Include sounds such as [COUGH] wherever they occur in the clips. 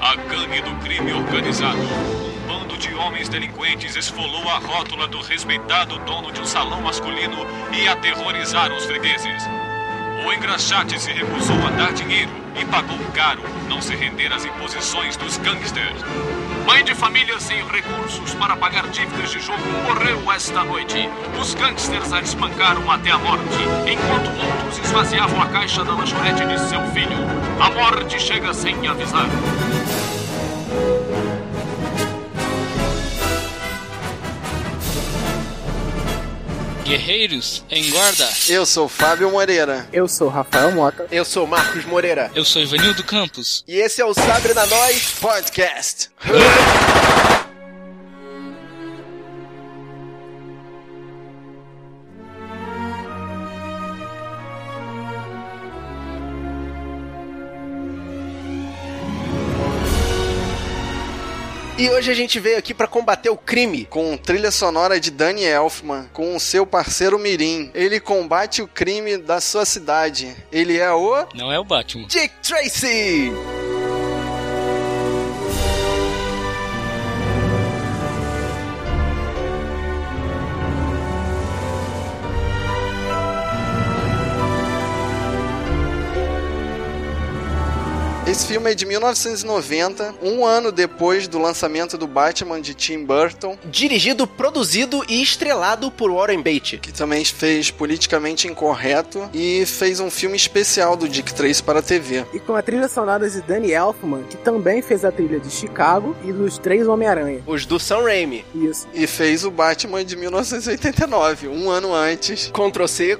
A gangue do crime organizado. Um bando de homens delinquentes esfolou a rótula do respeitado dono de um salão masculino e aterrorizaram os fregueses. O engraxate se recusou a dar dinheiro e pagou caro não se render às imposições dos gangsters. Mãe de família sem recursos para pagar dívidas de jogo morreu esta noite. Os gangsters a espancaram até a morte, enquanto outros esvaziavam a caixa da lanchonete de seu filho. A morte chega sem avisar. Guerreiros em guarda. Eu sou Fábio Moreira. Eu sou Rafael Mota. Eu sou Marcos Moreira. Eu sou Ivanildo Campos. E esse é o Sabre na Nós Podcast. E hoje a gente veio aqui para combater o crime. Com trilha sonora de Danny Elfman, com o seu parceiro Mirim. Ele combate o crime da sua cidade. Ele é o. Não é o Batman. Dick Tracy! Esse filme é de 1990, um ano depois do lançamento do Batman de Tim Burton, Dirigido, produzido e estrelado por Warren Beatty. que também fez Politicamente Incorreto e fez um filme especial do Dick Tracy para a TV. E com a trilha sonora de Danny Elfman, que também fez a trilha de Chicago e dos Três Homem-Aranha. Os do Sam Raimi. Isso. E fez o Batman de 1989, um ano antes. Ctrl C,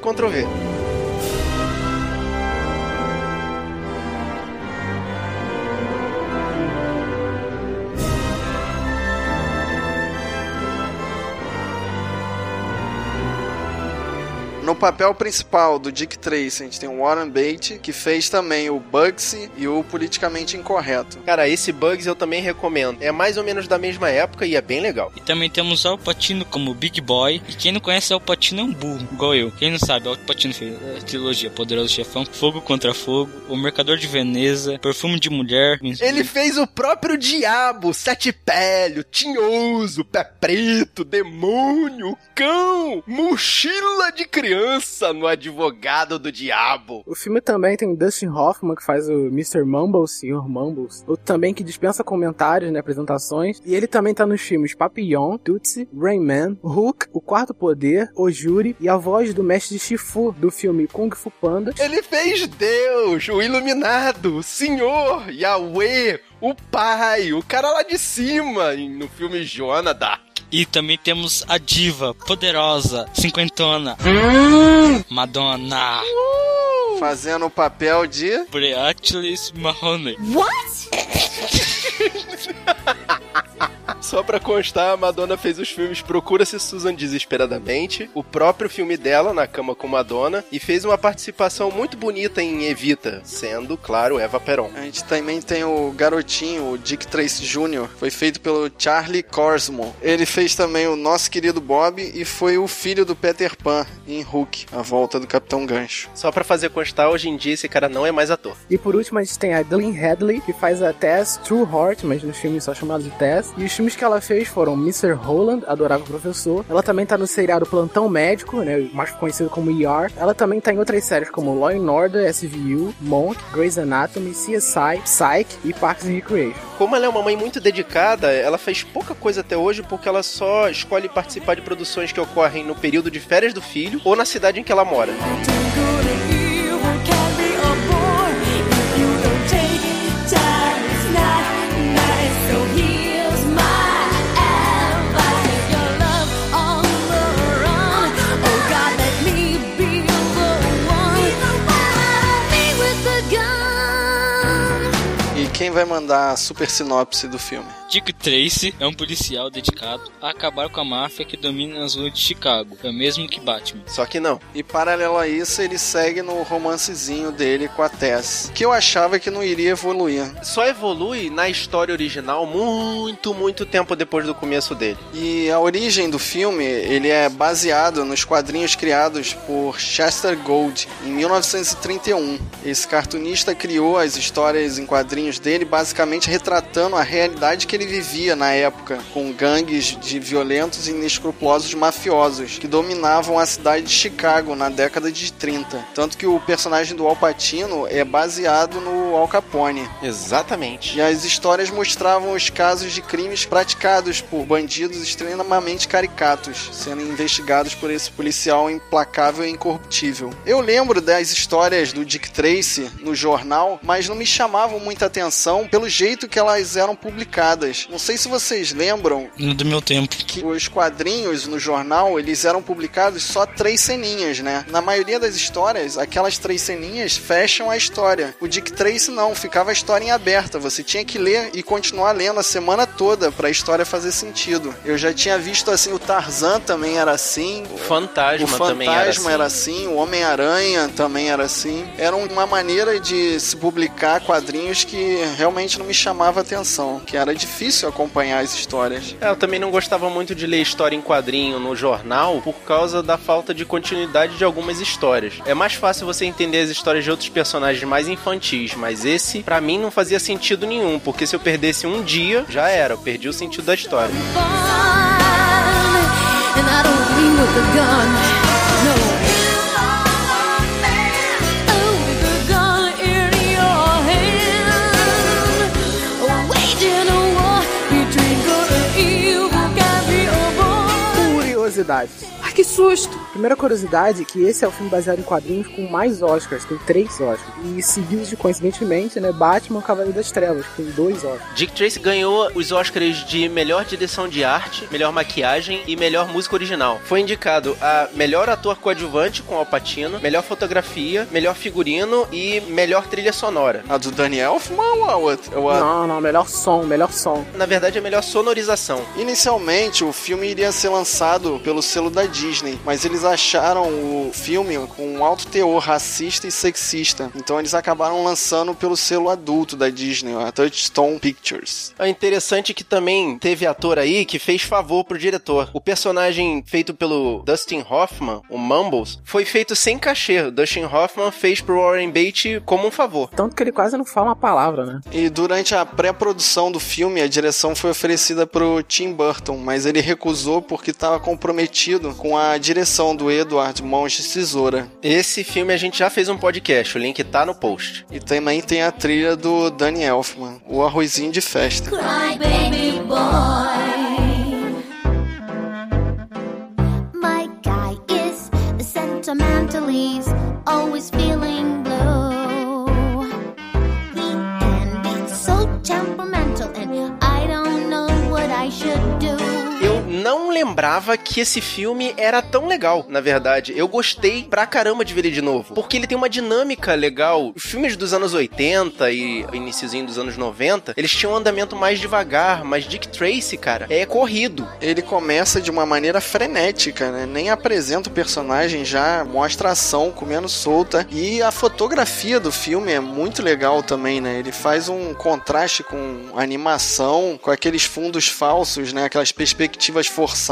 papel principal do Dick Tracy, a gente tem o Warren Beatty, que fez também o Bugsy e o Politicamente Incorreto. Cara, esse Bugs eu também recomendo. É mais ou menos da mesma época e é bem legal. E também temos Al Pacino como Big Boy. E quem não conhece Al Pacino é um burro, igual eu. Quem não sabe, Al Pacino fez a trilogia Poderoso Chefão, Fogo contra Fogo, O Mercador de Veneza, Perfume de Mulher. Ele fez o próprio diabo, sete pélio, tinhoso, pé preto, demônio, cão, mochila de criança no advogado do diabo. O filme também tem Dustin Hoffman, que faz o Mr. Mumbles, Sr. Mumbles. Também que dispensa comentários, né, apresentações. E ele também tá nos filmes Papillon, Tootsie, Rayman, Hook, O Quarto Poder, O Júri e a voz do mestre Shifu do filme Kung Fu Panda. Ele fez Deus, o iluminado, o senhor, Yahweh, o pai, o cara lá de cima, no filme Jonah Dark. E também temos a diva poderosa, cinquentona, Madonna, Fazendo o papel de. Preachlis Mahoney. [LAUGHS] Só pra constar, a Madonna fez os filmes Procura-se Susan Desesperadamente, o próprio filme dela, Na Cama com Madonna, e fez uma participação muito bonita em Evita, sendo, claro, Eva Peron. A gente também tem o garotinho, o Dick Tracy Jr., foi feito pelo Charlie Corsmo. Ele fez também o nosso querido Bob e foi o filho do Peter Pan em Hook, a volta do Capitão Gancho. Só pra fazer constar, hoje em dia esse cara não é mais ator. E por último a gente tem a Glenn Hadley, que faz a Tess True Heart, mas nos filmes só chamado de Tess. E os filmes que ela fez foram Mr. Holland, Adorável Professor. Ela também tá no seriado Plantão Médico, né, mais conhecido como ER. Ela também tá em outras séries como Law and Order, SVU, Monk, Grey's Anatomy, CSI, Psych e Parks and Recreation. Como ela é uma mãe muito dedicada, ela fez pouca coisa até hoje porque ela só escolhe participar de produções que ocorrem no período de férias do filho ou na cidade em que ela mora. Quem vai mandar a super sinopse do filme? Dick Tracy é um policial dedicado a acabar com a máfia que domina as ruas de Chicago. É o mesmo que Batman. Só que não. E paralelo a isso, ele segue no romancezinho dele com a Tess, que eu achava que não iria evoluir. Só evolui na história original muito, muito tempo depois do começo dele. E a origem do filme, ele é baseado nos quadrinhos criados por Chester Gould em 1931. Esse cartunista criou as histórias em quadrinhos dele basicamente retratando a realidade que ele vivia na época, com gangues de violentos e inescrupulosos mafiosos que dominavam a cidade de Chicago na década de 30. Tanto que o personagem do Al Pacino é baseado no Al Capone. Exatamente. E as histórias mostravam os casos de crimes praticados por bandidos extremamente caricatos, sendo investigados por esse policial implacável e incorruptível. Eu lembro das histórias do Dick Tracy no jornal, mas não me chamavam muita atenção pelo jeito que elas eram publicadas. Não sei se vocês lembram do meu tempo. que os quadrinhos no jornal eles eram publicados só três ceninhas, né? Na maioria das histórias, aquelas três ceninhas fecham a história. O Dick Tracy não, ficava a história em aberta. Você tinha que ler e continuar lendo a semana toda para a história fazer sentido. Eu já tinha visto assim, o Tarzan também era assim. O Fantasma, O também era assim. Fantasma era assim, o Homem-Aranha também era assim. Era uma maneira de se publicar quadrinhos que realmente não me chamava atenção, que era difícil acompanhar as histórias. É, eu também não gostava muito de ler história em quadrinho no jornal por causa da falta de continuidade de algumas histórias. É mais fácil você entender as histórias de outros personagens mais infantis, mas esse, pra mim, não fazia sentido nenhum, porque se eu perdesse um dia, já era, eu perdi o sentido da história. Curiosidades. Que susto! Primeira curiosidade é que esse é o filme baseado em quadrinhos com mais Oscars, tem três Oscars. E seguidos de, coincidentemente, né, Batman Cavaleiro das Trevas, que tem dois Oscars. Dick Tracy ganhou os Oscars de melhor direção de arte, melhor maquiagem e melhor música original. Foi indicado a melhor ator coadjuvante com Al Pacino, melhor fotografia, melhor figurino e melhor trilha sonora. A do Danny Elfman ou a outra? Ou a- Não, não, melhor som, melhor som. Na verdade, é melhor sonorização. Inicialmente, o filme iria ser lançado pelo selo da Disney, mas eles acharam o filme com um alto teor racista e sexista. Então eles acabaram lançando pelo selo adulto da Disney, a Touchstone Pictures. É interessante que também teve ator aí que fez favor pro diretor. O personagem feito pelo Dustin Hoffman, o Mumbles, foi feito sem cachê. O Dustin Hoffman fez pro Warren Beatty como um favor. Tanto que ele quase não fala uma palavra, né? E durante a pré-produção do filme, a direção foi oferecida pro Tim Burton, mas ele recusou porque estava comprometido com a direção do Edward Mãos de Tesoura. Esse filme a gente já fez um podcast, o link tá no post. E também tem a trilha do Danny Elfman, o arrozinho de festa. Cry, baby boy. Lembrava que esse filme era tão legal, na verdade. Eu gostei pra caramba de ver ele de novo. Porque ele tem uma dinâmica legal. Os filmes dos anos 80 e iniciozinho dos anos 90, eles tinham um andamento mais devagar, mas Dick Tracy, cara, é corrido. Ele começa de uma maneira frenética, né? Nem apresenta o personagem, já mostra a ação comendo solta. E a fotografia do filme é muito legal também, né? Ele faz um contraste com animação, com aqueles fundos falsos, né? Aquelas perspectivas forçadas.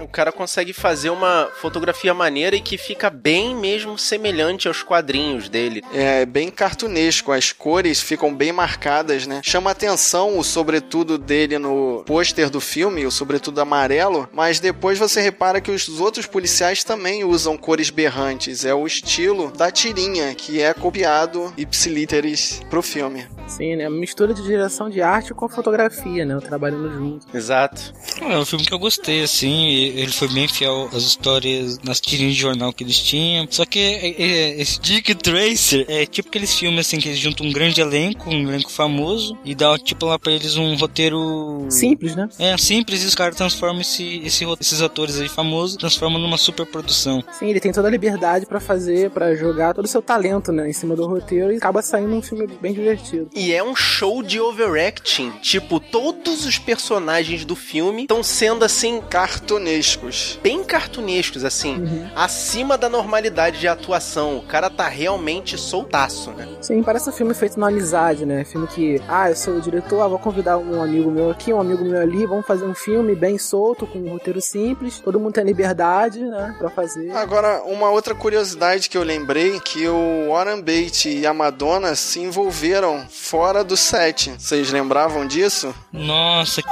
O cara consegue fazer uma fotografia maneira e que fica bem mesmo semelhante aos quadrinhos dele. É bem cartunesco, as cores ficam bem marcadas, né? Chama atenção o sobretudo dele no pôster do filme, o sobretudo amarelo, mas depois você repara que os outros policiais também usam cores berrantes. É o estilo da tirinha que é copiado ipsiliteris pro filme. Sim, né? Mistura de direção de arte com fotografia, né? Trabalhando junto. Exato. É um filme que eu gostei, assim, e ele foi bem fiel às histórias, nas tirinhas de jornal que eles tinham. Só que é, é, esse Dick Tracer é tipo aqueles filmes, assim, que eles juntam um grande elenco, um elenco famoso, e dá, tipo, lá pra eles um roteiro... Simples, né? É, simples, e os caras transformam esse, esse esses atores aí famosos, transformam numa super produção. Sim, ele tem toda a liberdade pra fazer, pra jogar todo o seu talento, né? Em cima do roteiro e acaba saindo um filme bem divertido. E é um show de overacting. Tipo, todos os personagens do filme estão sendo assim, Cartunescos. bem cartunescos, assim, Uhum. acima da normalidade de atuação. O cara tá realmente soltaço, né? Sim, parece um filme feito na amizade, né? Filme que, ah, eu sou o diretor, ah, vou convidar um amigo meu aqui, um amigo meu ali, vamos fazer um filme bem solto, com um roteiro simples, todo mundo tem liberdade, né, pra fazer. Agora, uma outra curiosidade que eu lembrei, que o Warren Beatty e a Madonna se envolveram fora do set. Vocês lembravam disso? Nossa,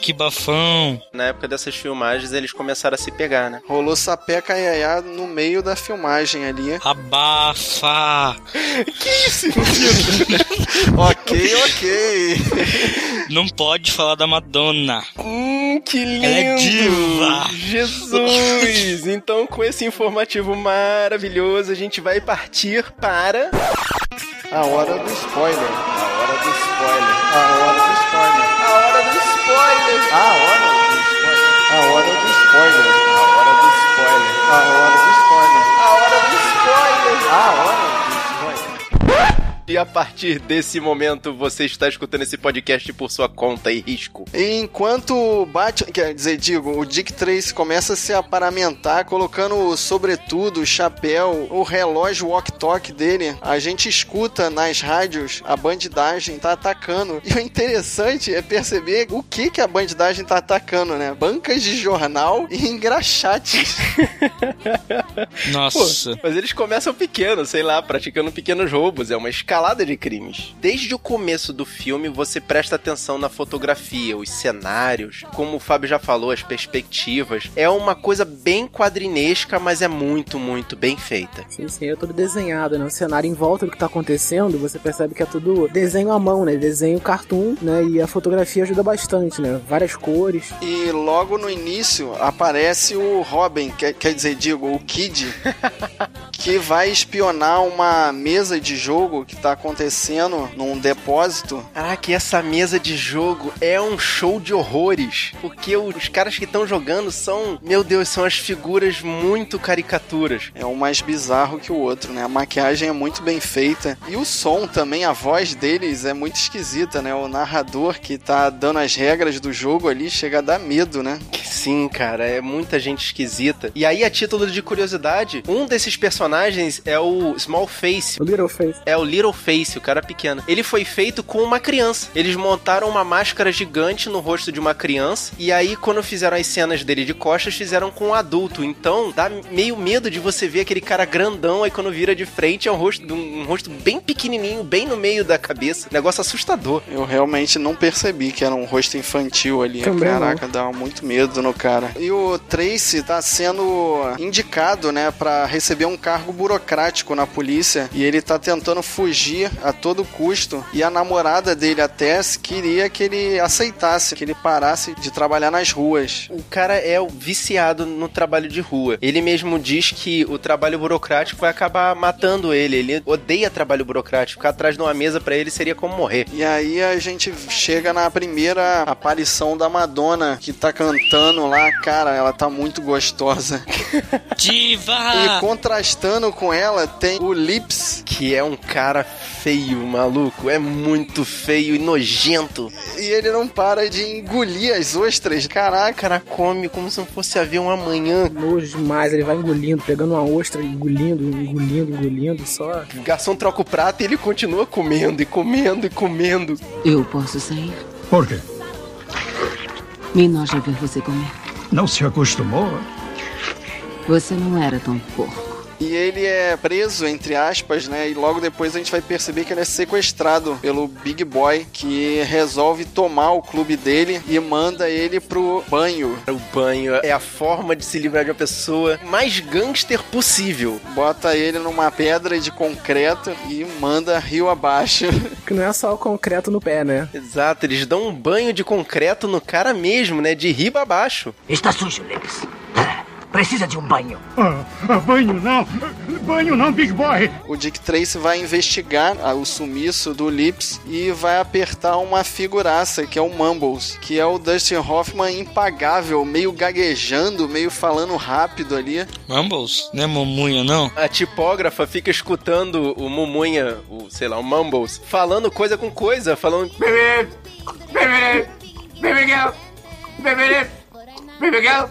que bafão. Na época dessas filmagens, eles começaram a se pegar, né? Rolou sapeca iaiá no meio da filmagem ali. Abafa. [LAUGHS] [LAUGHS] ok, ok. Não pode falar da Madonna. Hum, que lindo! Ela é diva. Jesus! Então, com esse informativo maravilhoso, a gente vai partir para A hora do spoiler. a hora do spoiler. A hora do spoiler. A hora do spoiler! A hora do spoiler. A hora do spoiler. A hora do spoiler. A hora do spoiler. E a partir desse momento, você está escutando esse podcast por sua conta e risco. E enquanto o Batman, quer dizer, digo, o Dick Tracy começa a se aparamentar, colocando o sobretudo, o chapéu, o relógio walk-talk dele, a gente escuta nas rádios a bandidagem tá atacando. E o interessante é perceber o que que a bandidagem tá atacando, né? Bancas de jornal e engraxates. [LAUGHS] Nossa. Mas eles começam pequeno, sei lá, praticando pequenos roubos. É uma escalada de crimes. Desde o começo do filme, você presta atenção na fotografia, os cenários, como o Fábio já falou, as perspectivas. É uma coisa bem quadrinesca, mas é muito, muito bem feita. Sim, sim, é tudo desenhado, né? O cenário em volta do que tá acontecendo, você percebe que é tudo desenho à mão, né? Desenho cartoon, né? E a fotografia ajuda bastante, né? Várias cores. E logo no início aparece o Robin, quer, quer dizer, digo, o Kid, [LAUGHS] que vai espionar uma mesa de jogo que tá acontecendo num depósito. Caraca, e essa mesa de jogo é um show de horrores. Porque os caras que estão jogando são, meu Deus, são as figuras muito caricaturas. É um mais bizarro que o outro, né? A maquiagem é muito bem feita. E o som também, a voz deles é muito esquisita, né? O narrador que tá dando as regras do jogo ali chega a dar medo, né? Sim, cara, é muita gente esquisita. E aí, a título de curiosidade, um desses personagens é o Small Face. O Little Face. É o Little Face, o cara pequeno. Ele foi feito com uma criança. Eles montaram uma máscara gigante no rosto de uma criança. E aí, quando fizeram as cenas dele de costas, fizeram com um adulto. Então, dá meio medo de você ver aquele cara grandão. Aí, quando vira de frente, é um rosto, um rosto bem pequenininho, bem no meio da cabeça. Negócio assustador. Eu realmente não percebi que era um rosto infantil ali. Também Caraca, dá muito medo no cara. E o Tracy tá sendo indicado, né, pra receber um cargo burocrático na polícia. E ele tá tentando fugir a todo custo. E a namorada dele, a Tess, queria que ele aceitasse, que ele parasse de trabalhar nas ruas. O cara é viciado no trabalho de rua. Ele mesmo diz que o trabalho burocrático vai acabar matando ele. Ele odeia trabalho burocrático. Ficar atrás de uma mesa pra ele seria como morrer. E aí a gente chega na primeira aparição da Madonna, que tá cantando lá. Cara, ela tá muito gostosa. Diva! E contrastando com ela tem o Lips. Que é um cara feio, maluco. É muito feio e nojento. E ele não para de engolir as ostras. Caraca. Cara come como se não fosse haver um amanhã. Nojo demais, ele vai engolindo, pegando uma ostra, engolindo, engolindo, engolindo, só. O garçom troca o prato e ele continua comendo e comendo e comendo. Eu posso sair? Por quê? Me enoja ver você comer. Não se acostumou? Você não era tão porco. E ele é preso, entre aspas, né? E logo depois a gente vai perceber que ele é sequestrado pelo Big Boy, que resolve tomar o clube dele e manda ele pro banho. O banho é a forma de se livrar de uma pessoa mais gangster possível. Bota ele numa pedra de concreto e manda rio abaixo. [LAUGHS] Que não é só o concreto no pé, né? Exato, eles dão um banho de concreto no cara mesmo, né? De riba abaixo. Está sujo, Lex. Precisa de um banho. Ah, banho não! Banho não, Big Boy! O Dick Tracy vai investigar ah, o sumiço do Lips e vai apertar uma figuraça, que é o Mumbles, que é o Dustin Hoffman impagável, meio gaguejando, meio falando rápido ali. Mumbles? Não é Momunha, não? A tipógrafa fica escutando o Mumunha, o, sei lá, o Mumbles, falando coisa com coisa, falando. Baby, baby, baby girl, baby, baby girl,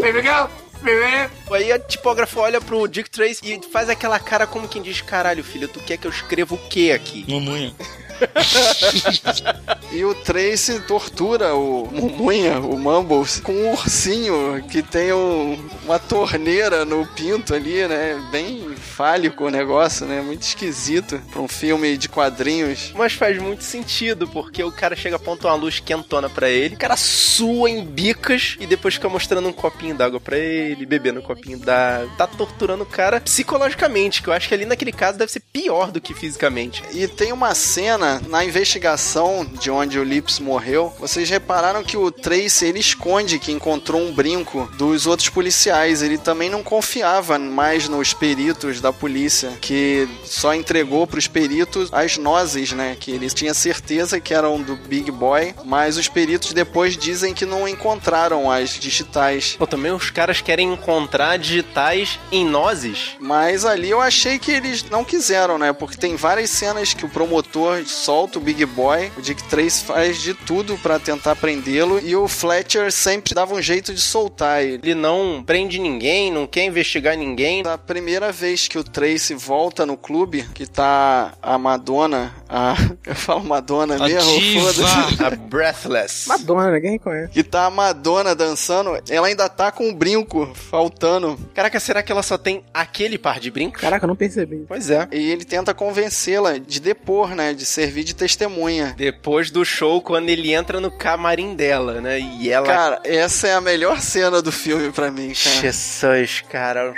baby girl, baby. Aí a tipógrafa olha pro Dick Tracy e faz aquela cara como quem diz: caralho, filho, tu quer que eu escreva o que aqui? Momunha. [LAUGHS] E o Tracy tortura o Mumunha, o Mumbles, com um ursinho que tem um- uma torneira no pinto ali, né? Bem fálico o negócio, né? Muito esquisito pra um filme de quadrinhos. Mas faz muito sentido, porque o cara chega a apontar uma luz quentona pra ele, o cara sua em bicas e depois fica mostrando um copinho d'água pra ele, bebendo um copinho d'água. Tá torturando o cara psicologicamente, que eu acho que ali naquele caso deve ser pior do que fisicamente. E tem uma cena na investigação de onde o Lips morreu. Vocês repararam que o Tracy ele esconde que encontrou um brinco dos outros policiais. Ele também não confiava mais nos peritos da polícia, que só entregou pros peritos as nozes, né? Que ele tinha certeza que eram do Big Boy, mas os peritos depois dizem que não encontraram as digitais. Pô, também os caras querem encontrar digitais em nozes. Mas ali eu achei que eles não quiseram, né? Porque tem várias cenas que o promotor solta o Big Boy, o Dick Trace faz de tudo pra tentar prendê-lo e o Fletcher sempre dava um jeito de soltar ele. Ele não prende ninguém, não quer investigar ninguém. Da primeira vez que o Trace volta no clube, que tá a Madonna, a. [LAUGHS] Eu falo Madonna A mesmo? diva. Foda-se. A Breathless. [LAUGHS] Madonna, ninguém conhece. Que tá a Madonna dançando, ela ainda tá com o brinco faltando. Caraca, será que ela só tem aquele par de brincos? Caraca, eu não percebi. Pois é. E ele tenta convencê-la de depor, né? De servir de testemunha. Depois do show, quando ele entra no camarim dela, né? E ela. Cara, essa é a melhor cena do filme pra mim, cara. Jesus, cara.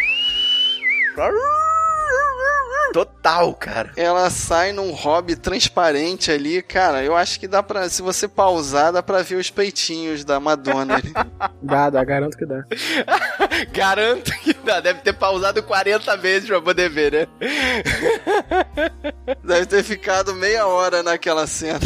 Total, cara. Ela sai num hobby transparente ali, cara. Eu acho que dá pra. Se você pausar, dá pra ver os peitinhos da Madonna ali. [LAUGHS] Dá, dá, garanto que dá. [LAUGHS] Garanto que dá. Deve ter pausado 40 vezes pra poder ver, né? [LAUGHS] Deve ter ficado meia hora naquela cena.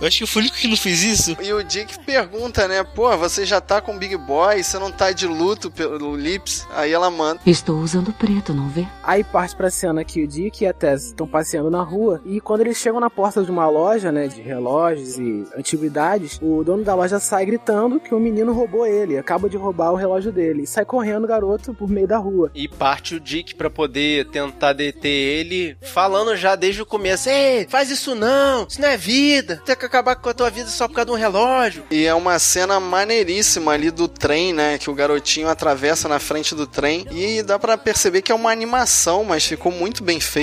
Eu acho que eu fui o único que não fez isso. E o Dick pergunta, né? Pô, você já tá com o Big Boy, você não tá de luto pelo Lips? Aí ela manda. Estou usando preto, não vê? Aí parte pra cena que o Dick e a Tess estão passeando na rua. E quando eles chegam na porta de uma loja, né, de relógios e antiguidades, o dono da loja sai gritando que o menino roubou ele, acaba de roubar o relógio dele. E sai correndo o garoto por meio da rua. E parte o Dick pra poder tentar deter ele, falando já desde o começo: Ei, faz isso não, isso não é vida, tem que acabar com a tua vida só por causa de um relógio. E é uma cena maneiríssima ali do trem, né? Que o garotinho atravessa na frente do trem. E dá pra perceber que é uma animação, mas ficou muito bem feita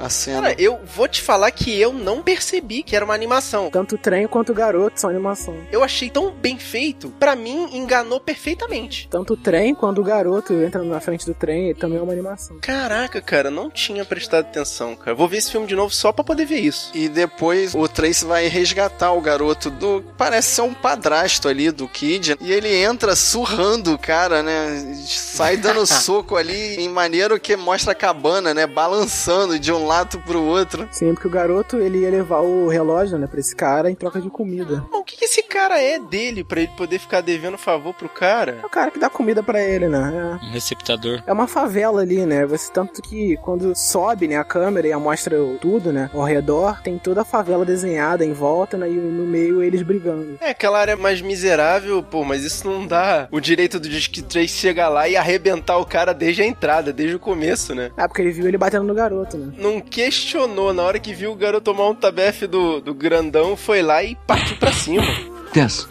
a cena. Cara, eu vou te falar que eu não percebi que era uma animação. Tanto o trem quanto o garoto são animação. Eu achei tão bem feito, pra mim enganou perfeitamente. Tanto o trem quanto o garoto entra na frente do trem, também é uma animação. Caraca, cara, não tinha prestado atenção, cara. Vou ver esse filme de novo só pra poder ver isso. E depois o Trace vai resgatar o garoto do. Parece ser um padrasto ali do Kid. E ele entra surrando o cara, né? Sai dando [LAUGHS] soco ali em maneiro que mostra a cabana, né? Balançando de um lado pro outro. Sim, porque o garoto ele ia levar o relógio, né, pra esse cara em troca de comida. Mas o que, que esse cara é dele pra ele poder ficar devendo favor pro cara? É o cara que dá comida pra ele, né? Um receptador. É. É uma favela ali, né? Você tanto que quando sobe, né, a câmera e mostra tudo, né, ao redor, tem toda a favela desenhada em volta, né, e no meio eles brigando. É, aquela área mais miserável, pô, mas isso não dá o direito do Disque 3 chegar lá e arrebentar o cara desde a entrada, desde o começo, né? Ah, porque ele viu ele batendo no garoto, né? Não questionou, na hora que viu o garoto tomar um tabefe do, do grandão, foi lá e partiu pra cima. Tess,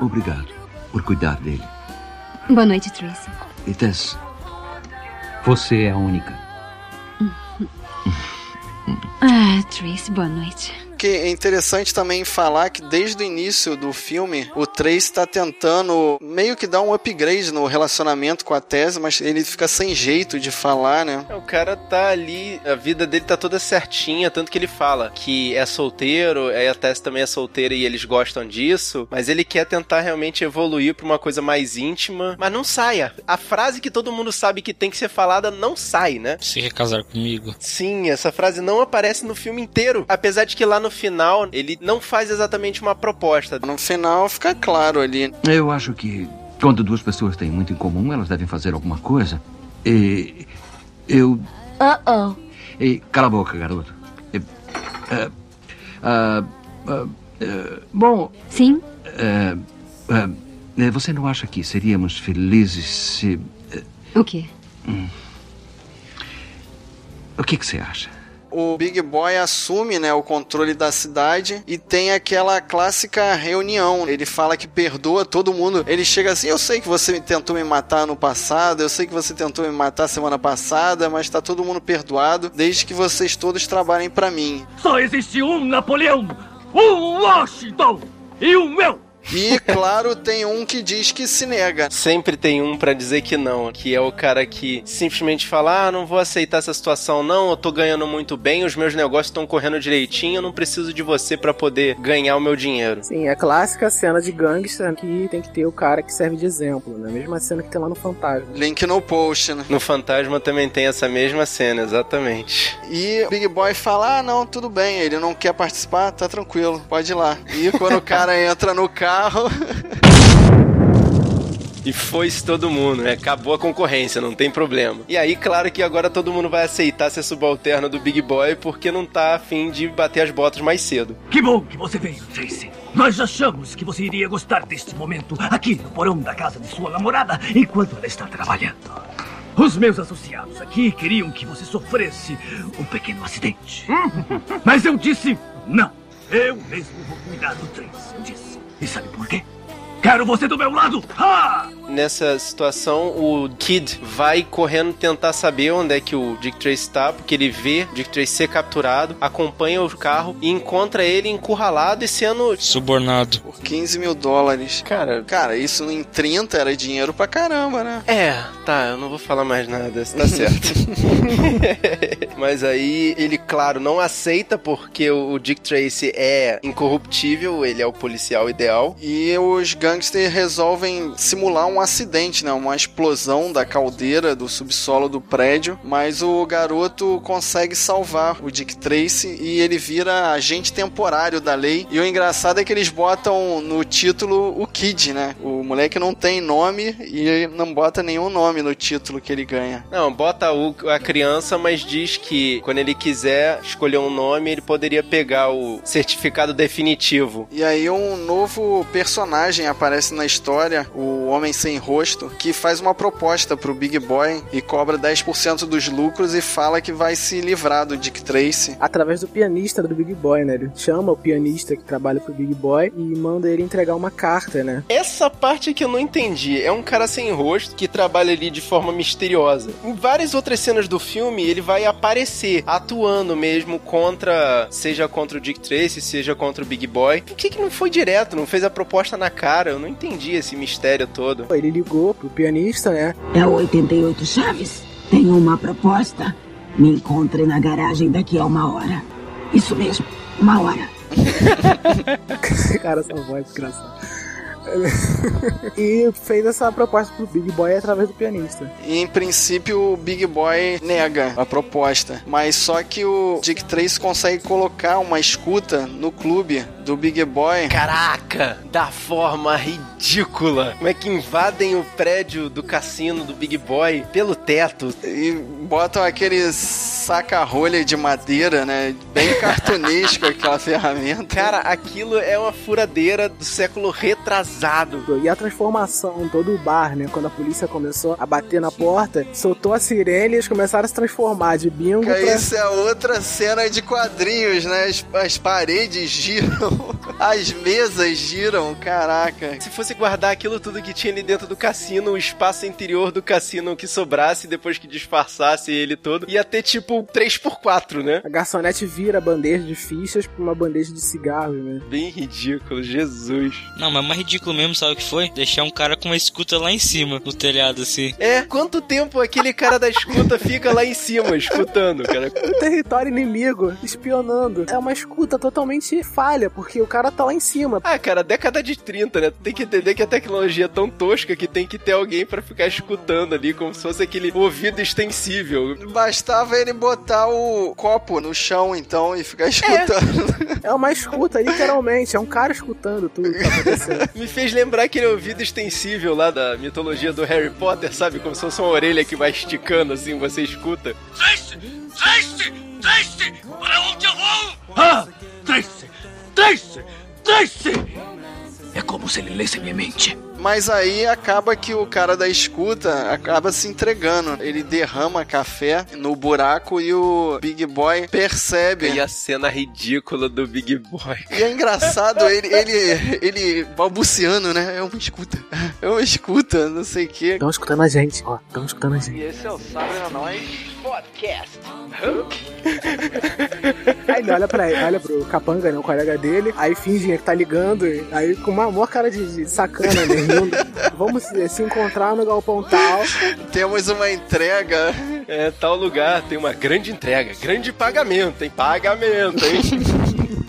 obrigado por cuidar dele. Boa noite, Tracy. E Tess, você é a única. [LAUGHS] Ah, Tracy, boa noite. Que é interessante também falar que desde o início do filme, o Trace tá tentando meio que dar um upgrade no relacionamento com a Tess, mas ele fica sem jeito de falar, né? O cara tá ali, a vida dele tá toda certinha, tanto que ele fala que é solteiro, aí a Tess também é solteira e eles gostam disso, mas ele quer tentar realmente evoluir pra uma coisa mais íntima, mas não saia. A frase que todo mundo sabe que tem que ser falada não sai, né? Se recasar comigo. Sim, essa frase não aparece no filme inteiro, apesar de que lá no final ele não faz exatamente uma proposta. No final fica claro ali. Eu acho que quando duas pessoas têm muito em comum, elas devem fazer alguma coisa. E eu. Uh-oh. E, cala a boca, garoto. E, ah, ah, ah, bom, Sim? ah, ah, eh, você não acha que seríamos felizes se. O quê? O que, que você acha? O Big Boy assume, né, o controle da cidade e tem aquela clássica reunião. Ele fala que perdoa todo mundo. Ele chega assim: "Eu sei que você tentou me matar no passado, eu sei que você tentou me matar semana passada, mas tá todo mundo perdoado desde que vocês todos trabalhem pra mim". Só existe um Napoleão, um Washington e o meu. E claro, tem um que diz que se nega. Sempre tem um pra dizer que não, que é o cara que simplesmente fala: "Ah, não vou aceitar essa situação não, eu tô ganhando muito bem, os meus negócios estão correndo direitinho, eu não preciso de você pra poder ganhar o meu dinheiro". Sim, é a clássica cena de gangster que tem que ter o cara que serve de exemplo, né? Mesma cena que tem lá no Fantasma. Link no post, né? No Fantasma também tem essa mesma cena, exatamente. E o Big Boy fala: Ah, não, tudo bem, ele não quer participar, tá tranquilo, pode ir lá. E quando o cara [LAUGHS] entra no carro. [LAUGHS] E foi-se todo mundo, né? Acabou a concorrência, não tem problema. E aí, claro que agora todo mundo vai aceitar ser subalterno do Big Boy porque não tá afim de bater as botas mais cedo. Que bom que você veio, Tracy. Nós achamos que você iria gostar deste momento aqui no porão da casa de sua namorada enquanto ela está trabalhando. Os meus associados aqui queriam que você sofresse um pequeno acidente. [LAUGHS] Mas eu disse não. Eu mesmo vou cuidar do Tracy, eu disse. E sabe por quê? Quero você do meu lado! Ha! Nessa situação, o Kid vai correndo tentar saber onde é que o Dick Tracy está, porque ele vê Dick Tracy ser capturado, acompanha o carro e encontra ele encurralado e sendo Subornado. Por 15 mil dólares. Cara, Cara, isso em 30 era dinheiro pra caramba, né? É, tá, eu não vou falar mais nada, tá certo. [LAUGHS] Mas aí ele, claro, não aceita porque o Dick Tracy é incorruptível, ele é o policial ideal. E os gangsters resolvem simular um acidente, né? Uma explosão da caldeira do subsolo do prédio. Mas o garoto consegue salvar o Dick Tracy e ele vira agente temporário da lei. E o engraçado é que eles botam no título o Kid, né? O moleque não tem nome e não bota nenhum nome no título que ele ganha. Não, bota o- a criança, mas diz que quando ele quiser escolher um nome, ele poderia pegar o certificado definitivo. E aí um novo personagem aparece na história, o Homem Sem Rosto, que faz uma proposta pro Big Boy e cobra 10% dos lucros e fala que vai se livrar do Dick Tracy. Através do pianista do Big Boy, né? Ele chama o pianista que trabalha pro Big Boy e manda ele entregar uma carta, né? Essa parte que eu não entendi. É um cara sem rosto que trabalha ali de forma misteriosa. Em várias outras cenas do filme, ele vai aparecer atuando mesmo contra, seja contra o Dick Tracy, seja contra o Big Boy. Por que, que não foi direto? Não fez a proposta na cara? Eu não entendi esse mistério todo. Ele ligou pro pianista, né? É o 88 Chaves. Tenho uma proposta. Me encontre na garagem daqui a uma hora. Isso mesmo, uma hora. [LAUGHS] Cara, essa voz desgraçada. [LAUGHS] e fez essa proposta pro Big Boy através do pianista. E em princípio o Big Boy nega a proposta, mas só que o Dick Tracy consegue colocar uma escuta no clube do Big Boy. Caraca, da forma ridícula. Como é que invadem o prédio do cassino do Big Boy pelo teto? E botam aquele saca-rolha de madeira, né? Bem [LAUGHS] cartunesco aquela ferramenta. Cara, aquilo é uma furadeira do século retrasado. E a transformação, todo o bar, né? Quando a polícia começou a bater na porta, soltou a sirene e eles começaram a se transformar de bingo pra... Isso é outra cena de quadrinhos, né? As, as paredes giram [LAUGHS] As mesas giram, caraca. Se fosse guardar aquilo tudo que tinha ali dentro do cassino, o espaço interior do cassino que sobrasse depois que disfarçasse ele todo, ia ter tipo 3x4, né? A garçonete vira a bandeja de fichas pra uma bandeja de cigarros, né? Bem ridículo, Jesus. Não, mas mais ridículo mesmo, sabe o que foi? Deixar um cara com uma escuta lá em cima, no telhado, assim. É, quanto tempo aquele cara da escuta fica lá em cima, escutando, cara? O território inimigo, espionando. É uma escuta totalmente falha, porque o cara tá lá em cima. Ah, cara, década de 30, né? Tu tem que entender que a tecnologia é tão tosca que tem que ter alguém pra ficar escutando ali, como se fosse aquele ouvido extensível. Bastava ele botar o copo no chão, então, e ficar escutando. [LAUGHS] É uma escuta, literalmente. É um cara escutando tudo que tá acontecendo. [LAUGHS] Me fez lembrar aquele ouvido extensível lá da mitologia do Harry Potter, sabe? Como se fosse uma orelha que vai esticando assim, você escuta. Tracy! Tracy! Tracy! Para onde eu vou? Ah! Tracy! Tracy! Tracy! É como se ele lesse minha mente. Mas aí acaba que o cara da escuta acaba se entregando. Ele derrama café no buraco e o Big Boy percebe. E a cena ridícula do Big Boy. E é engraçado ele, ele, ele balbuciando, né? É uma escuta. É uma escuta, não sei o quê. Estão escutando a gente, ó. Estão escutando a gente. E esse é o Sabre Nós Podcast. [LAUGHS] Aí ele olha pra ele, olha pro capanga, né? O colega dele, aí finge que tá ligando, aí com uma maior cara de, de sacana, né? rindo. Vamos se, se encontrar no galpão tal. Temos uma entrega. É, tal lugar tem uma grande entrega, grande pagamento, hein? Pagamento, hein?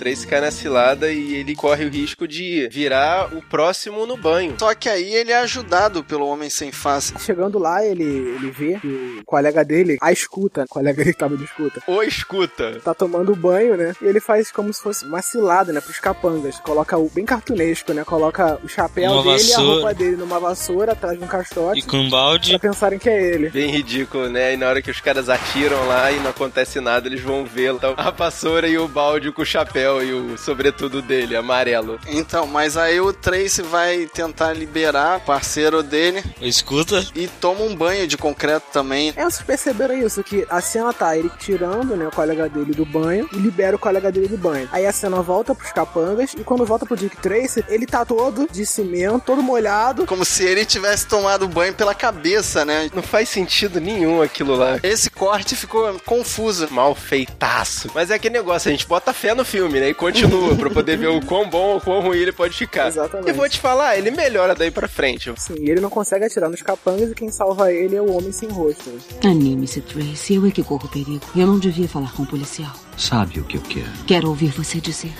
Trace cai na cilada e ele corre o risco de virar o próximo no banho. Só que aí ele é ajudado pelo Homem Sem Face. Chegando lá, ele, ele vê que o colega dele, a escuta, o colega dele que tava de escuta, Ou escuta. tá tomando banho, né? E ele faz como se fosse uma cilada, né? Pros capangas. Coloca o bem cartunesco, né? Coloca o chapéu Uma dele e a vassoura. roupa dele numa vassoura atrás de um caixote. E com um balde. Pra pensarem que é ele. Bem ridículo, né? E na hora que os caras atiram lá e não acontece nada, eles vão ver tá a vassoura e o balde com o chapéu e o sobretudo dele, amarelo. Então, mas aí o Trace vai tentar liberar o parceiro dele Escuta. e toma um banho de concreto também. É, vocês perceberam isso? Que a cena tá ele tirando, né, o colega dele do banho e libera o colega dele do banho. Aí a cena volta pros capangas e quando volta pro Dick Tracy, ele tá todo de cimento, todo molhado. Como se ele tivesse tomado banho pela cabeça, né? Não faz sentido nenhum aquilo lá. Esse corte ficou confuso. Mal feitaço. Mas é aquele negócio, a gente bota fé no filme, né? E continua pra poder ver o quão bom ou quão ruim ele pode ficar. Exatamente. E vou te falar, ele melhora daí pra frente. Sim, ele não consegue atirar nos capangas e quem salva ele é o homem sem rosto. Anime-se, Tracy. Eu é que corro perigo. Eu não devia falar com o policial. Sabe o que eu quero? Quero ouvir você dizer.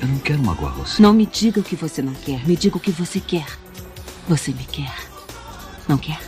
Eu não quero magoar você. Não me diga o que você não quer. Me diga o que você quer. Você me quer. Não quer?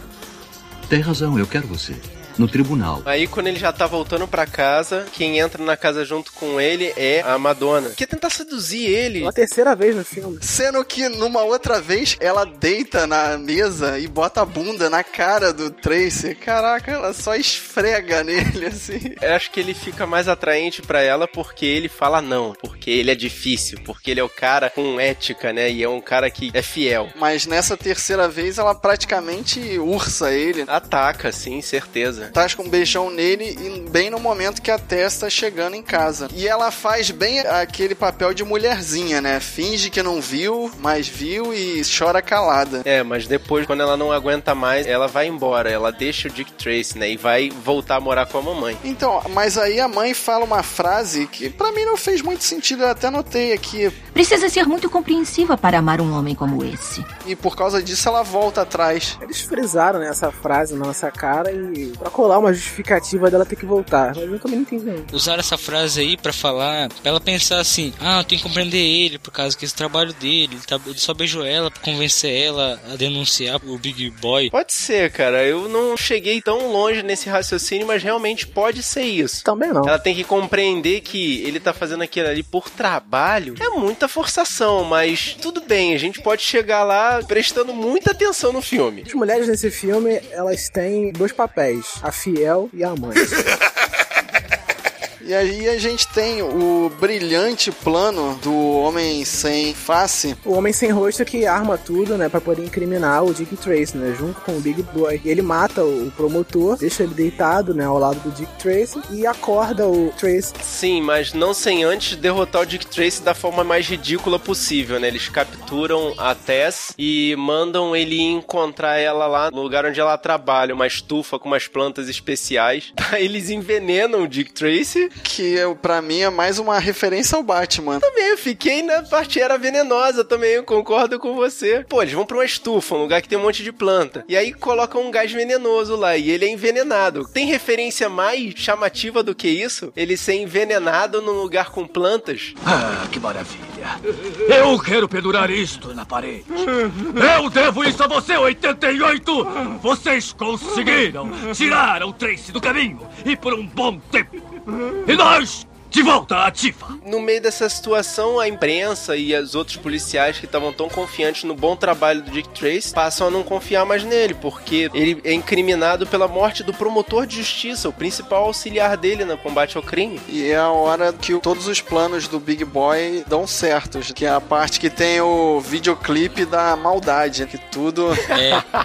Tem razão, eu quero você. No tribunal. Aí quando ele já tá voltando pra casa, quem entra na casa junto com ele é a Madonna. Quer tentar seduzir ele. Pela terceira vez no filme. Sendo que numa outra vez ela deita na mesa e bota a bunda na cara do Tracy. Caraca, ela só esfrega nele [LAUGHS] assim. Eu acho que ele fica mais atraente pra ela porque ele fala não, porque ele é difícil, porque ele é o cara com ética, né? E é um cara que é fiel. Mas nessa terceira vez ela praticamente ursa ele. Ataca, sim, certeza. Tasca um beijão nele e bem no momento que a Tess tá chegando em casa. E ela faz bem aquele papel de mulherzinha, né? Finge que não viu, mas viu e chora calada. É, mas depois, quando ela não aguenta mais, ela vai embora. Ela deixa o Dick Tracy, né? E vai voltar a morar com a mamãe. Então, mas aí a mãe fala uma frase que pra mim não fez muito sentido, eu até notei aqui. Precisa ser muito compreensiva para amar um homem como esse. E por causa disso ela volta atrás. Eles frisaram né, essa frase na nossa cara e pra colar uma justificativa dela ter que voltar. Mas eu também não entendi. Usaram essa frase aí pra falar, pra ela pensar assim: ah, eu tenho que compreender ele por causa que esse trabalho dele, ele, tá- ele só beijou ela pra convencer ela a denunciar o Big Boy. Pode ser, cara. Eu não cheguei tão longe nesse raciocínio, mas realmente pode ser isso. Também não. Ela tem que compreender que ele tá fazendo aquilo ali por trabalho. É muita forçação, mas tudo bem, a gente pode chegar lá prestando muita atenção no filme. As mulheres nesse filme, elas têm dois papéis: a fiel e a mãe. [LAUGHS] E aí a gente tem o brilhante plano do Homem Sem Face. O homem sem rosto que arma tudo, né, pra poder incriminar o Dick Tracy, né, junto com o Big Boy. Ele mata o promotor, deixa ele deitado, né, ao lado do Dick Tracy e acorda o Tracy. Sim, mas não sem antes derrotar o Dick Tracy da forma mais ridícula possível, né? Eles capturam a Tess e mandam ele encontrar ela lá no lugar onde ela trabalha, uma estufa com umas plantas especiais. Aí [LAUGHS] Eles envenenam o Dick Tracy. Que é, pra mim é mais uma referência ao Batman. Também eu fiquei na parte era venenosa também, eu concordo com você. Pô, eles vão pra uma estufa, um lugar que tem um monte de planta. E aí colocam um gás venenoso lá e ele é envenenado. Tem referência mais chamativa do que isso? Ele ser envenenado num lugar com plantas? Ah, que maravilha. Eu quero pendurar isto na parede. Eu devo isso a você, 88! Vocês conseguiram tirar o Trace do caminho e por um bom tempo. E nós, de volta ativa. No meio dessa situação, a imprensa e os outros policiais que estavam tão confiantes no bom trabalho do Dick Trace passam a não confiar mais nele, porque ele é incriminado pela morte do promotor de justiça, o principal auxiliar dele no combate ao crime. E é a hora que todos os planos do Big Boy dão certos. Que é a parte que tem o videoclipe da maldade. Que tudo.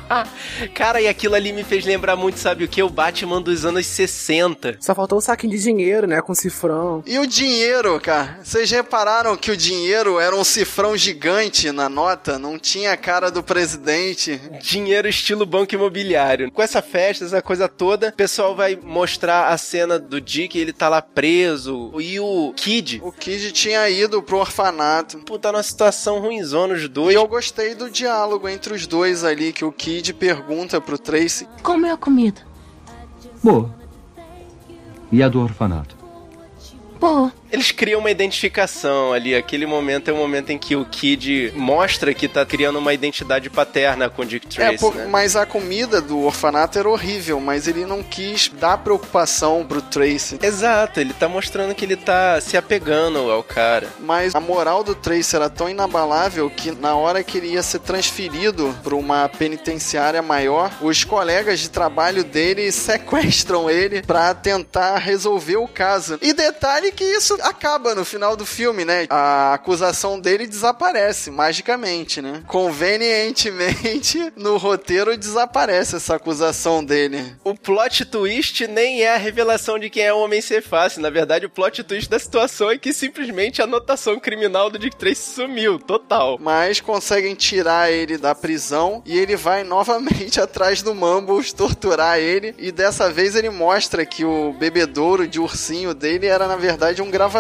[LAUGHS] Cara, e aquilo ali me fez lembrar muito, sabe o que? O Batman dos anos 60. Só faltou o saquinho de dinheiro, né, com cifrão. E o dinheiro, cara? Vocês repararam que o dinheiro era um cifrão gigante na nota? Não tinha a cara do presidente. Dinheiro estilo banco imobiliário. Com essa festa, essa coisa toda, o pessoal vai mostrar a cena do Dick, ele tá lá preso. E o Kid. O Kid tinha ido pro orfanato. Pô, tá numa situação ruimzona os dois. E eu gostei do diálogo entre os dois ali, que o Kid pergunta pro Tracy. Como é a comida? Boa. E a do orfanato? Boa. Eles criam uma identificação ali. Aquele momento é o momento em que o Kid mostra que tá criando uma identidade paterna com o Dick Tracy, é, pô, né? mas a comida do orfanato era horrível, mas ele não quis dar preocupação pro Tracy. Exato, ele tá mostrando que ele tá se apegando ao cara. Mas a moral do Tracy era tão inabalável que na hora que ele ia ser transferido para uma penitenciária maior, os colegas de trabalho dele [LAUGHS] sequestram ele pra tentar resolver o caso. E detalhe que isso acaba no final do filme, né? A acusação dele desaparece magicamente, né? Convenientemente, [LAUGHS] no roteiro desaparece essa acusação dele. O plot twist nem é a revelação de quem é o Homem Ser Fácil. Na verdade, o plot twist da situação é que simplesmente a anotação criminal do Dick Tracy sumiu, total. Mas conseguem tirar ele da prisão e ele vai novamente [LAUGHS] atrás do Mumbles torturar ele. E dessa vez ele mostra que o bebedouro de ursinho dele era na verdade um gravador.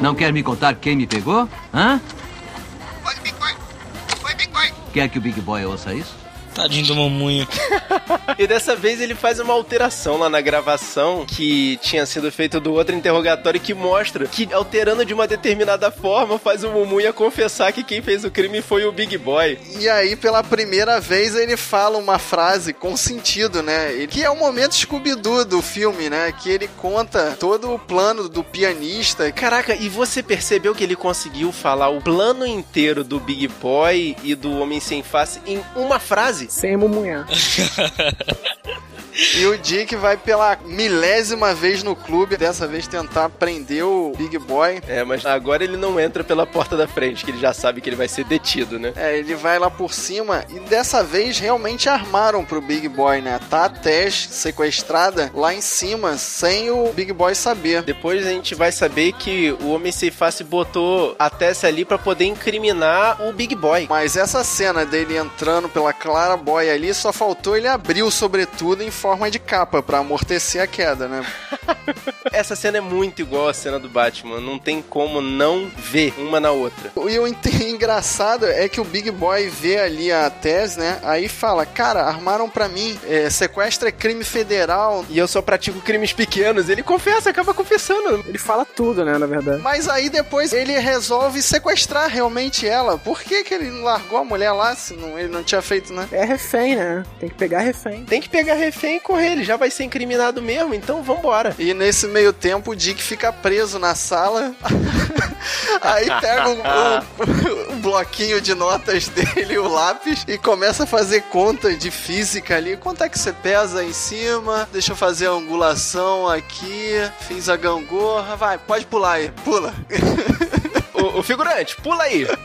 Não quer me contar quem me pegou? Hã? Quer que o Big Boy ouça isso? Tadinho do mamunho. [LAUGHS] E dessa vez ele faz uma alteração lá na gravação que tinha sido feita do outro interrogatório que mostra que alterando de uma determinada forma faz o Mumunha confessar que quem fez o crime foi o Big Boy. E aí, pela primeira vez, ele fala uma frase com sentido, né? E Que é o momento Scooby-Doo do filme, né? Que ele conta todo o plano do pianista. Caraca, e você percebeu que ele conseguiu falar o plano inteiro do Big Boy e do Homem Sem Face em uma frase? Sem mumunhar. E o Dick vai pela milésima vez no clube, dessa vez tentar prender o Big Boy. É, mas agora ele não entra pela porta da frente, que ele já sabe que ele vai ser detido, né? É, ele vai lá por cima e dessa vez realmente armaram pro Big Boy, né? Tá a Tess sequestrada lá em cima, sem o Big Boy saber. Depois a gente vai saber que o Homem Sem Face botou a Tess ali pra poder incriminar o Big Boy. Mas essa cena dele entrando pela Clara Boy ali, só faltou ele abrir o sobretudo em forma de capa pra amortecer a queda, né? [LAUGHS] [LAUGHS] Essa cena é muito igual à cena do Batman, não tem como não ver uma na outra. E o [LAUGHS] engraçado é que o Big Boy vê ali a Tess, né? Aí fala, cara, armaram pra mim, é, sequestro é crime federal. E eu só pratico crimes pequenos. Ele confessa, acaba confessando. Ele fala tudo, né, na verdade. Mas aí depois ele resolve sequestrar realmente ela. Por que, que ele largou a mulher lá se não, ele não tinha feito, né? É refém, né? Tem que pegar refém. Tem que pegar refém e correr, ele já vai ser incriminado mesmo, então vambora. E nesse meio tempo o Dick fica preso na sala. [LAUGHS] Aí pega o, o- o bloquinho de notas dele, o lápis, e começa a fazer conta de física ali. Quanto é que você pesa em cima? Deixa eu fazer a angulação aqui. Fiz a gangorra. Vai, pode pular aí. Pula. O, o figurante, pula aí. [LAUGHS]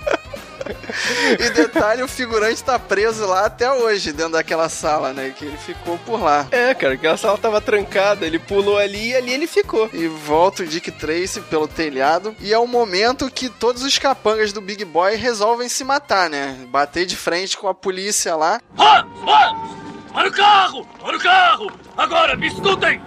[LAUGHS] E detalhe, o figurante tá preso lá até hoje, dentro daquela sala, né? Que ele ficou por lá. É, cara, aquela sala tava trancada, ele pulou ali e ali ele ficou. E volta o Dick Tracy pelo telhado. E é o momento que todos os capangas do Big Boy resolvem se matar, né? Bater de frente com a polícia lá. Hans! Hans! Para o carro! Para o carro! Agora me escutem!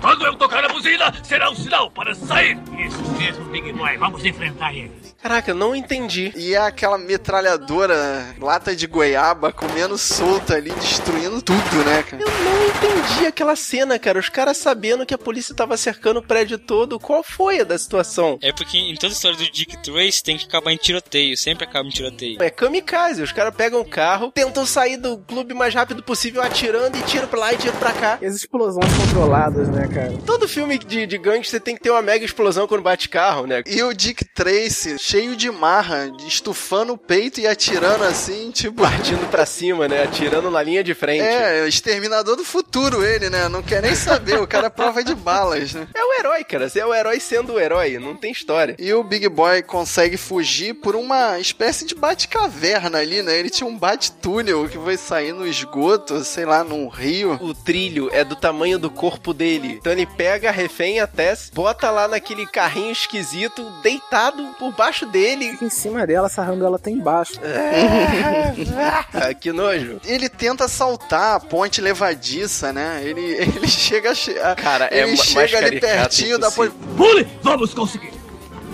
Quando eu tocar a buzina, será o sinal para sair! Isso mesmo, Big Boy. Vamos enfrentar eles. Caraca, não entendi. E é aquela metralhadora, lata de goiaba, comendo solta ali, destruindo tudo, né, cara? Eu não entendi aquela cena, cara. Os caras sabendo que a polícia tava cercando o prédio todo. Qual foi a da situação? É porque em toda a história do Dick Trace tem que acabar em tiroteio, sempre acaba em tiroteio. É kamikaze. Os caras pegam o carro, tentam sair do clube o mais rápido possível, atirando e tiro pra lá e tiro pra cá. E as explosões controladas, né, cara? Todo filme de, de gangster tem que ter uma mega explosão quando bate carro, né? E o Dick Tracy, cheio de marra, estufando o peito e atirando assim, tipo. Partindo pra cima, né? Atirando na linha de frente. É, exterminador do futuro ele, né? Não quer nem saber, o cara é prova de balas, né? É o herói, cara. Você é o herói sendo o herói, não tem história. E o Big Boy consegue fugir por uma espécie de bate-caverna ali, né? Ele tinha um bate-túnel que foi sair no esgoto, sei lá, num rio. O trilho é do tamanho do corpo dele. Então ele pega a refém a Tess, bota lá naquele carrinho esquisito, deitado por baixo dele. Fica em cima dela, sarrando ela até embaixo. [LAUGHS] Ah, que nojo. Ele tenta saltar a ponte levadiça, né? Ele, [LAUGHS] ele chega a Cara, é ele ma- chega mais ali pertinho da ponte. Pule! Vamos conseguir!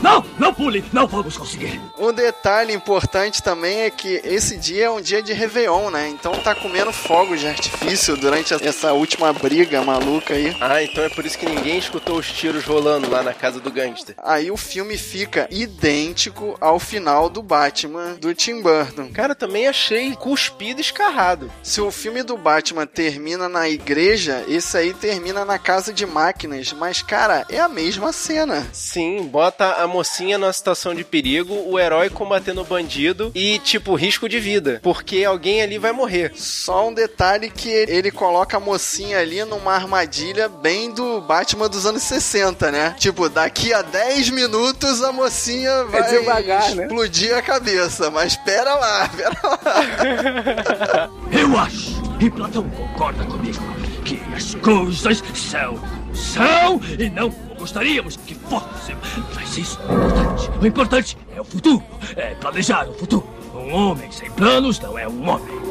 Não! Não pule! Não vamos conseguir! Um detalhe importante também é que esse dia é um dia de Réveillon, né? Então tá comendo fogos de artifício durante essa última briga maluca aí. Ah, então é por isso que ninguém escutou os tiros rolando lá na casa do gangster. Aí o filme fica idêntico ao final do Batman do Tim Burton. Cara, eu também achei cuspido e escarrado. Se o filme do Batman termina na igreja, esse aí termina na casa de máquinas. Mas, cara, é a mesma cena. Sim, bota a mocinha numa situação de perigo, o herói combatendo o bandido e, tipo, risco de vida. Porque alguém ali vai morrer. Só um detalhe que ele coloca a mocinha ali numa armadilha bem do Batman dos anos 60, né? Tipo, daqui a 10 minutos a mocinha vai devagar, né? explodir a cabeça. Mas pera lá, [LAUGHS] pera lá. Eu acho, e Platão concorda comigo, que as coisas são, são e não gostaríamos que fossem. Mas isso não é importante. O importante é o futuro, é planejar o futuro. Um homem sem planos não é um homem.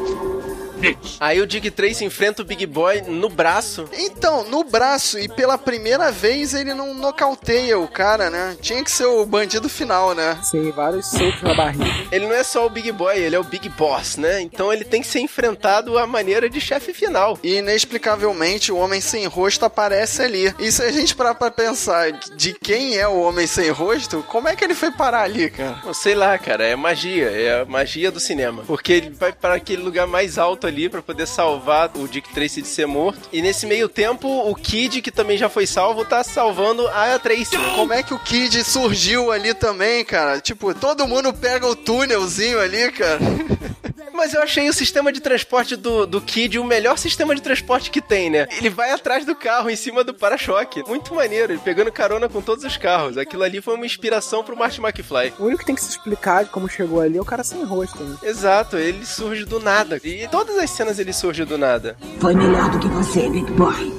Nietzsche. Aí o Dick Tracy enfrenta o Big Boy no braço. Então, no braço, e pela primeira vez ele não nocauteia o cara, né? Tinha que ser o bandido final, né? Sim, vários socos na barriga. Ele não é só o Big Boy, ele é o Big Boss, né? Então ele tem que ser enfrentado à maneira de chefe final. E inexplicavelmente o homem sem rosto aparece ali. E se a gente parar pra pensar de quem é o homem sem rosto, como é que ele foi parar ali, cara? Sei lá, cara, é magia, é a magia do cinema. Porque ele vai para aquele lugar mais alto ali pra poder salvar o Dick Tracy de ser morto. E nesse meio tempo, o Kid, que também já foi salvo, tá salvando a Tracy. Como é que o Kid surgiu ali também, cara? Tipo, todo mundo pega o túnelzinho ali, cara. [LAUGHS] Mas eu achei o sistema de transporte do, do Kid o melhor sistema de transporte que tem, né? Ele vai atrás do carro, em cima do para-choque. Muito maneiro, ele pegando carona com todos os carros. Aquilo ali foi uma inspiração pro Marty McFly. O único que tem que se explicar de como chegou ali é o cara sem rosto. Né? Exato, ele surge do nada. E todas as cenas ele surge do nada. Foi melhor do que você, Big Boy.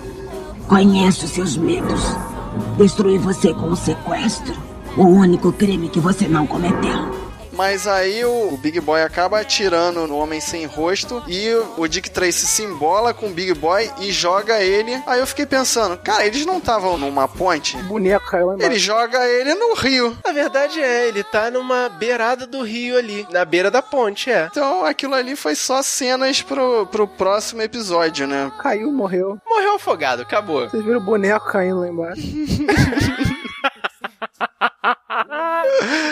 Conheço seus medos. Destruir você com o sequestro. O único crime que você não cometeu. Mas aí o, o Big Boy acaba atirando no homem sem rosto e o Dick Tracy se embola com o Big Boy e joga ele. Aí eu fiquei pensando, cara, eles não estavam numa ponte? O boneco caiu lá embaixo. Ele joga ele no rio. A verdade é, ele tá numa beirada do rio ali, na beira da ponte, é. Então aquilo ali foi só cenas pro, pro próximo episódio, né? Caiu, morreu. Morreu afogado, acabou. Vocês viram o boneco caindo lá embaixo? [LAUGHS] [LAUGHS]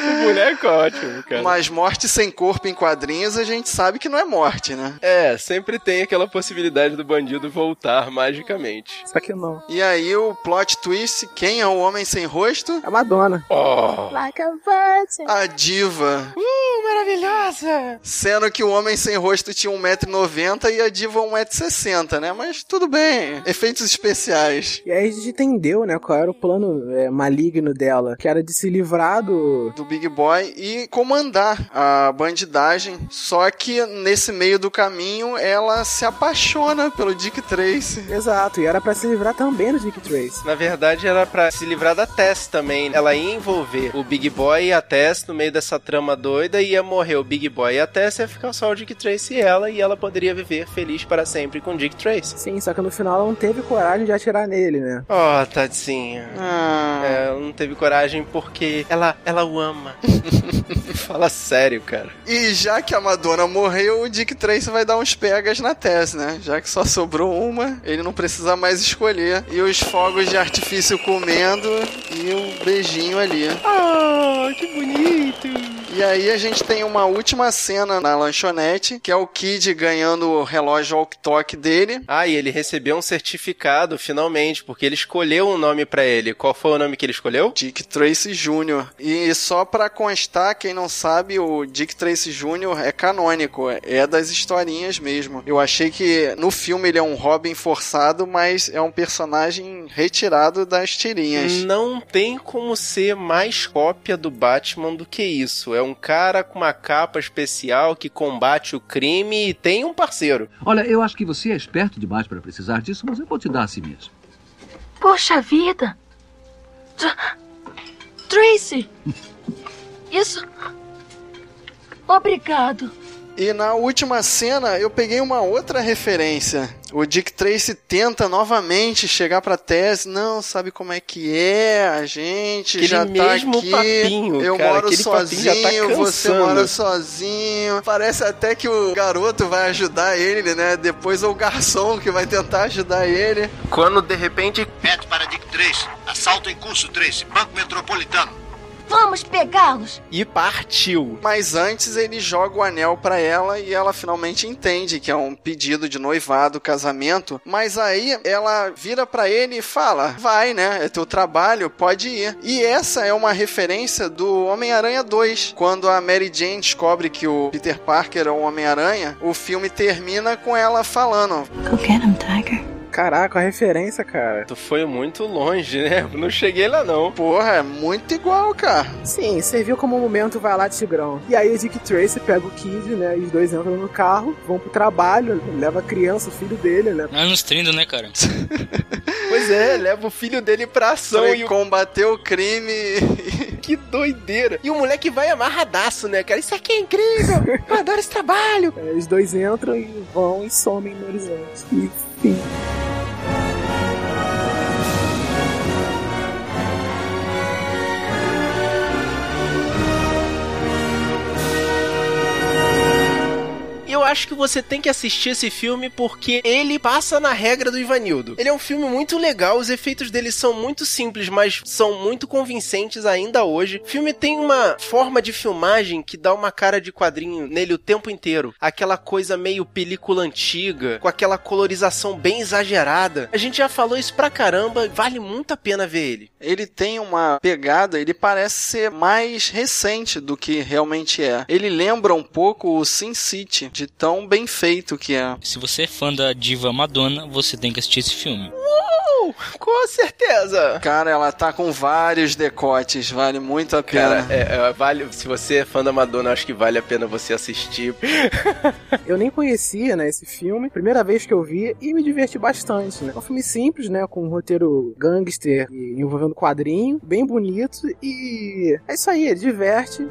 o boneco é ótimo, cara. Mas morte sem corpo em quadrinhos a gente sabe que não é morte, né? É, sempre tem aquela possibilidade do bandido voltar magicamente. Só que não. E aí o plot twist, quem é o homem sem rosto? A Madonna. Oh. Like a virgin. A diva. Uh, maravilhosa! Sendo que o homem sem rosto tinha 1,90m e a diva 1,60m, né? Mas tudo bem. Efeitos especiais. E aí a gente entendeu, né, qual era o plano é, maligno dela, que era de se livrar do... Do Big Boy e comandar a bandidagem. Só que nesse meio do caminho ela se apaixona pelo Dick Tracy. Exato, e era pra se livrar também do Dick Tracy. Na verdade, era pra se livrar da Tess também. Ela ia envolver o Big Boy e a Tess no meio dessa trama doida, ia morrer o Big Boy e a Tess, ia ficar só o Dick Tracy e ela, e ela poderia viver feliz para sempre com o Dick Tracy. Sim, só que no final ela não teve coragem de atirar nele, né? Oh, tadinha. Ah. É, ela não teve coragem porque ela, ela o ama. [LAUGHS] Fala sério, cara. E já que a Madonna morreu, o Dick Tracy vai dar uns pegas na Tess, né? Já que só sobrou uma, ele não precisa mais escolher. E os fogos de artifício comendo e um beijinho ali. Ah, que bonito. E aí a gente tem uma última cena na lanchonete, que é o Kid ganhando o relógio walk-talk dele. Ah, e ele recebeu um certificado, finalmente, porque ele escolheu um nome pra ele. Qual foi o nome que ele escolheu? Dick Tracy Jr. E só pra constar, quem não sabe, o Dick Tracy Jr. é canônico, é das historinhas mesmo. Eu achei que no filme ele é um Robin forçado, mas é um personagem retirado das tirinhas. Não tem como ser mais cópia do Batman do que isso. É um cara com uma capa especial que combate o crime e tem um parceiro. Olha, eu acho que você é esperto demais para precisar disso, mas eu vou te dar a si mesmo. Poxa vida! Tr- Tracy! [LAUGHS] Isso. Obrigado. E na última cena eu peguei uma outra referência. O Dick Tracy tenta novamente chegar pra Tess. Não, sabe como é que é? A gente Aquele já tá mesmo aqui. papinho, eu cara, moro tá sozinho, você cansando. mora sozinho. Parece até que o garoto vai ajudar ele, né? Depois é o garçom que vai tentar ajudar ele. Quando de repente. Pede para Dick Tracy. Assalto em curso, Tracy. Banco Metropolitano. Vamos pegá-los. E partiu. Mas antes ele joga o anel pra ela e ela finalmente entende que é um pedido de noivado, casamento. Mas aí ela vira pra ele e fala: Vai, né? É teu trabalho, pode ir. E essa é uma referência do Homem-Aranha 2. Quando a Mary Jane descobre que o Peter Parker é o Homem-Aranha, o filme termina com ela falando: Go get him. Caraca, a referência, cara. Tu foi muito longe, né? Não cheguei lá, não. Porra, é muito igual, cara. Sim, serviu como um momento vai lá, Tigrão. E aí o Dick Tracy pega o Kid, né? E os dois entram no carro, vão pro trabalho, leva a criança, o filho dele, né? Ah, nos trindo, né, cara? [LAUGHS] Pois é, leva o filho dele pra ação e o combater o crime. [LAUGHS] Que doideira. E o moleque vai amarradaço, né, cara? Isso aqui é incrível. Eu adoro esse trabalho. É, os dois entram e vão e somem no horizonte. E, fim. Acho que você tem que assistir esse filme porque ele passa na regra do Ivanildo. Ele é um filme muito legal, os efeitos dele são muito simples, mas são muito convincentes ainda hoje. O filme tem uma forma de filmagem que dá uma cara de quadrinho nele o tempo inteiro. Aquela coisa meio película antiga, com aquela colorização bem exagerada. A gente já falou isso pra caramba, vale muito a pena ver ele. Ele tem uma pegada, ele parece ser mais recente do que realmente é. Ele lembra um pouco o Sin City, de tão bem feito que é. Se você é fã da diva Madonna, você tem que assistir esse filme. Uh, com certeza! Cara, ela tá com vários decotes, vale muito a pena. Cara, é, é, vale, se você é fã da Madonna, acho que vale a pena você assistir. [LAUGHS] Eu nem conhecia, né, esse filme. Primeira vez que eu vi e me diverti bastante, né? É um filme simples, né, com um roteiro gangster e envolvendo quadrinho, bem bonito e é isso aí, diverte.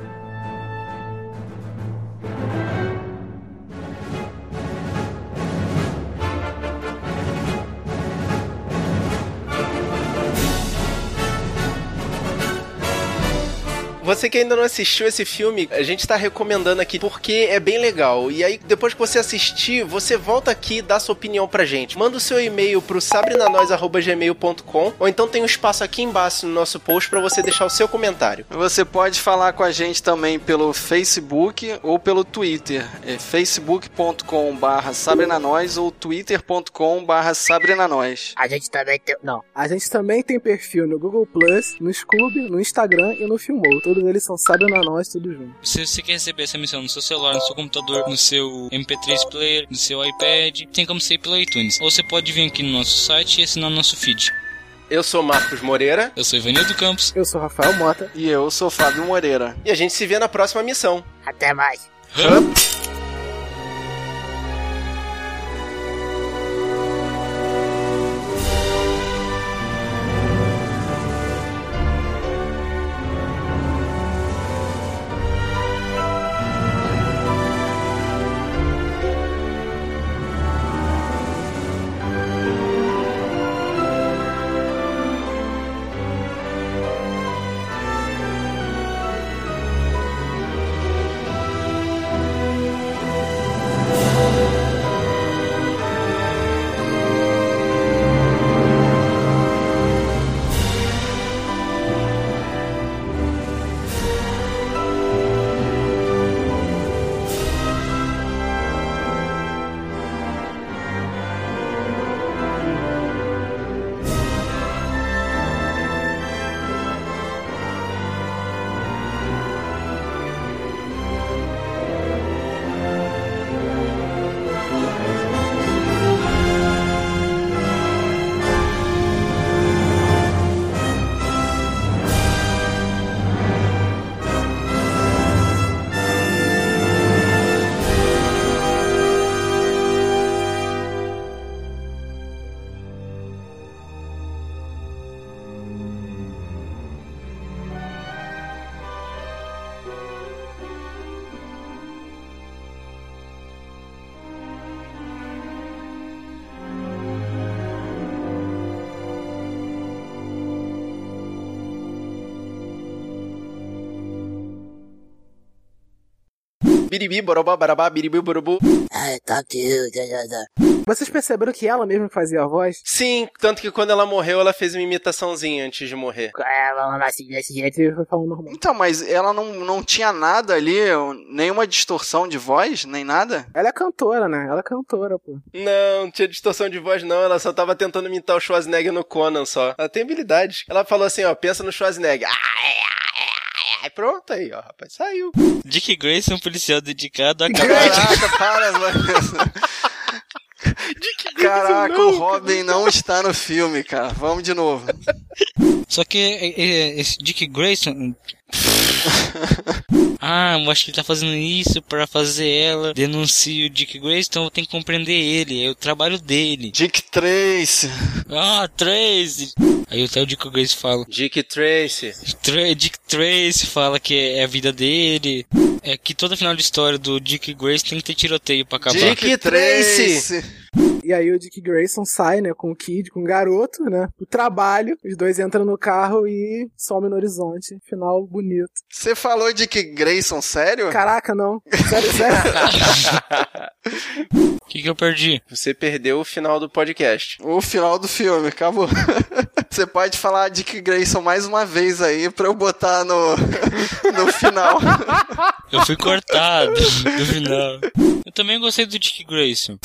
Você que ainda não assistiu esse filme, a gente tá recomendando aqui porque é bem legal. E aí, depois que você assistir, você volta aqui e dá sua opinião pra gente. Manda o seu e-mail pro sabrinanois.gmail.com ou então tem um espaço aqui embaixo no nosso post pra você deixar o seu comentário. Você pode falar com a gente também pelo Facebook ou pelo Twitter. É facebook.com barra sabrinanois ou twitter.com barra sabrinanois. A gente também tem. Não. A gente também tem perfil no Google Plus, no Scoob, no Instagram e no Filmou. Todos eles são Sabrina Nós, tudo junto. Se você quer receber essa missão no seu celular, no seu computador, no seu MP3 player, no seu iPad, tem como ser pelo iTunes. Ou você pode vir aqui no nosso site e assinar o nosso feed. Eu sou Marcos Moreira. Eu sou Ivanildo Campos. Eu sou Rafael Mota. E eu sou Fábio Moreira. E a gente se vê na próxima missão. Até mais. Biribi, borobó, barabá, biribi, borobu. Ai, tá cute. Vocês perceberam que ela mesma fazia a voz? Sim, tanto que quando ela morreu, ela fez uma imitaçãozinha antes de morrer. Ela assim, desse jeito e foi falando normal. Então, mas ela não, não tinha nada ali, nenhuma distorção de voz, nem nada? Ela é cantora, né? Ela é cantora, pô. Não, não tinha distorção de voz, não. Ela só tava tentando imitar o Schwarzenegger no Conan só. Ela tem habilidade. Ela falou assim, ó, pensa no Schwarzenegger. Ah, é, é, pronto aí, ó, rapaz, saiu. Dick Grayson, um policial dedicado a Caraca, para, mano. Caraca, o Robin não está no filme, cara. Vamos de novo. Só que é, é, esse Dick Grayson. [LAUGHS] ah, eu acho que ele tá fazendo isso pra fazer ela denunciar o Dick Grayson, então eu tenho que compreender ele, é o trabalho dele. Dick Trace. Ah, Trace. Aí até o Dick Grayson fala. Dick Trace. Tra Dick Trace fala que é a vida dele. É que toda final de história do Dick Grayson tem que ter tiroteio pra acabar. Dick Trace. E aí o Dick Grayson sai, né, com o Kid, com o garoto, né, pro trabalho. Os dois entram no carro e somem no horizonte. Final bonito. Você falou Dick Grayson, sério? Caraca, não. Sério, sério. [LAUGHS] O que, que eu perdi? Você perdeu o final do podcast. O final do filme, acabou. [LAUGHS] Você pode falar Dick Grayson mais uma vez aí pra eu botar no, no final. Eu fui cortado no final. Eu também gostei do Dick Grayson.